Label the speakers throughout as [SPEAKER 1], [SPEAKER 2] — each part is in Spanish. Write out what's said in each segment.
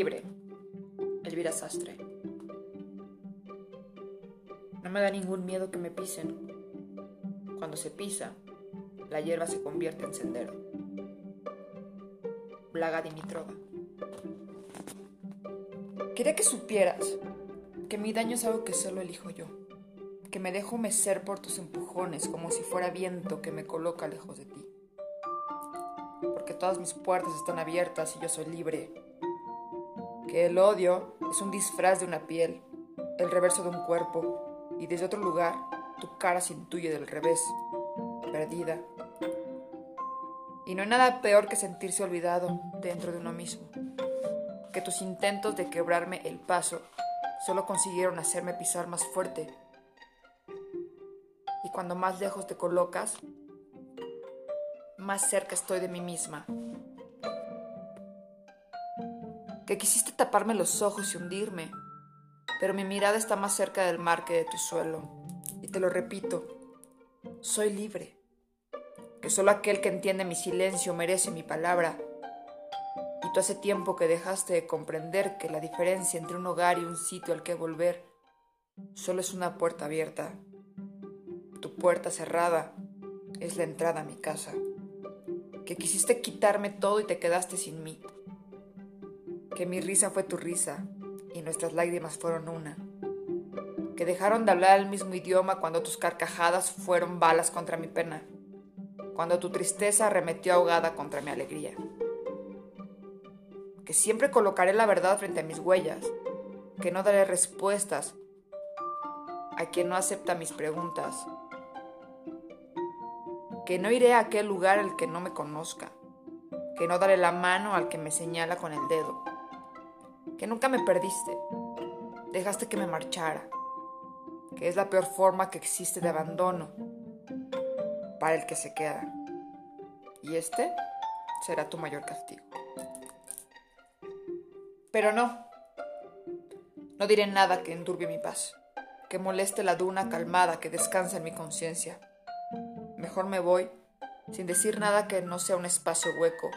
[SPEAKER 1] Libre. Elvira Sastre. No me da ningún miedo que me pisen. Cuando se pisa, la hierba se convierte en sendero. Blaga Dimitrova. Quería que supieras que mi daño es algo que solo elijo yo, que me dejo mecer por tus empujones como si fuera viento que me coloca lejos de ti. Porque todas mis puertas están abiertas y yo soy libre. Que el odio es un disfraz de una piel, el reverso de un cuerpo, y desde otro lugar tu cara se intuye del revés, perdida. Y no hay nada peor que sentirse olvidado dentro de uno mismo. Que tus intentos de quebrarme el paso solo consiguieron hacerme pisar más fuerte. Y cuando más lejos te colocas, más cerca estoy de mí misma. Que quisiste taparme los ojos y hundirme, pero mi mirada está más cerca del mar que de tu suelo. Y te lo repito, soy libre. Que solo aquel que entiende mi silencio merece mi palabra y tú hace tiempo que dejaste de comprender que la diferencia entre un hogar y un sitio al que volver solo es una puerta abierta. Tu puerta cerrada es la entrada a mi casa. Que quisiste quitarme todo y te quedaste sin mí. Que mi risa fue tu risa y nuestras lágrimas fueron una. Que dejaron de hablar el mismo idioma cuando tus carcajadas fueron balas contra mi pena. Cuando tu tristeza arremetió ahogada contra mi alegría que siempre colocaré la verdad frente a mis huellas, que no daré respuestas a quien no acepta mis preguntas, que no iré a aquel lugar al que no me conozca, que no daré la mano al que me señala con el dedo, que nunca me perdiste, dejaste que me marchara, que es la peor forma que existe de abandono para el que se queda. Y este será tu mayor castigo. Pero no. No diré nada que enturbie mi paz, que moleste la duna calmada que descansa en mi conciencia. Mejor me voy sin decir nada que no sea un espacio hueco,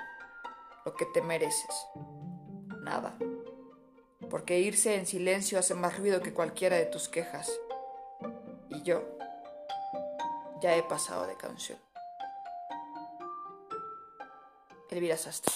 [SPEAKER 1] lo que te mereces. Nada. Porque irse en silencio hace más ruido que cualquiera de tus quejas. Y yo ya he pasado de canción. Elvira Sastre.